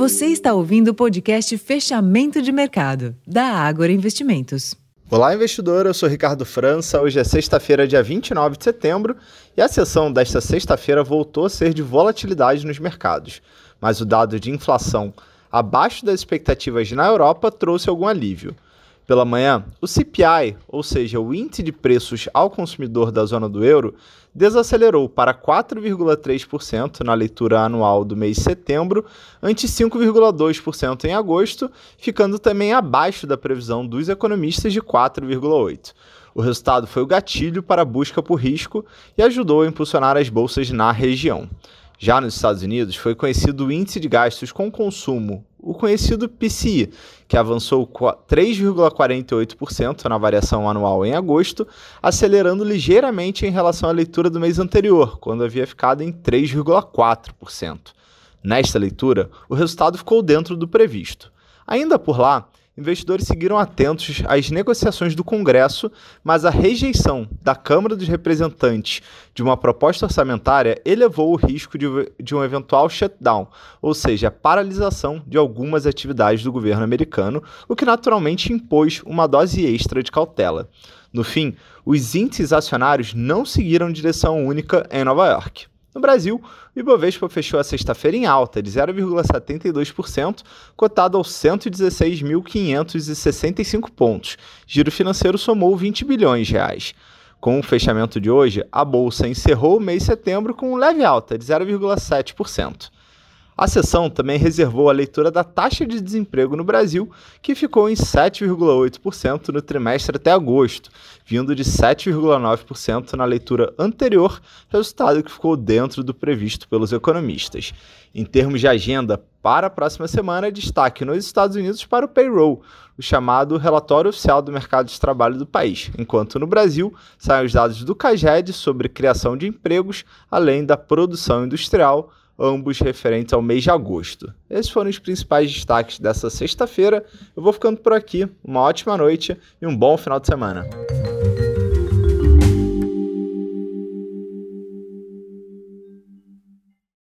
Você está ouvindo o podcast Fechamento de Mercado, da Ágora Investimentos. Olá, investidor. Eu sou Ricardo França. Hoje é sexta-feira, dia 29 de setembro, e a sessão desta sexta-feira voltou a ser de volatilidade nos mercados. Mas o dado de inflação abaixo das expectativas na Europa trouxe algum alívio. Pela manhã, o CPI, ou seja, o índice de preços ao consumidor da zona do euro, desacelerou para 4,3% na leitura anual do mês de setembro, ante 5,2% em agosto, ficando também abaixo da previsão dos economistas de 4,8%. O resultado foi o gatilho para a busca por risco e ajudou a impulsionar as bolsas na região. Já nos Estados Unidos, foi conhecido o índice de gastos com consumo, o conhecido PCI, que avançou 3,48% na variação anual em agosto, acelerando ligeiramente em relação à leitura do mês anterior, quando havia ficado em 3,4%. Nesta leitura, o resultado ficou dentro do previsto. Ainda por lá, investidores seguiram atentos às negociações do Congresso, mas a rejeição da Câmara dos Representantes de uma proposta orçamentária elevou o risco de, de um eventual shutdown, ou seja, paralisação de algumas atividades do governo americano, o que naturalmente impôs uma dose extra de cautela. No fim, os índices acionários não seguiram direção única em Nova York. No Brasil, o Ibovespa fechou a sexta-feira em alta de 0,72%, cotado aos 116.565 pontos. Giro financeiro somou 20 bilhões de reais. Com o fechamento de hoje, a bolsa encerrou o mês de setembro com leve alta de 0,7%. A sessão também reservou a leitura da taxa de desemprego no Brasil, que ficou em 7,8% no trimestre até agosto, vindo de 7,9% na leitura anterior, resultado que ficou dentro do previsto pelos economistas. Em termos de agenda, para a próxima semana, destaque nos Estados Unidos para o payroll, o chamado relatório oficial do mercado de trabalho do país, enquanto no Brasil saem os dados do CAGED sobre criação de empregos, além da produção industrial ambos referentes ao mês de agosto. Esses foram os principais destaques dessa sexta-feira. Eu vou ficando por aqui. Uma ótima noite e um bom final de semana.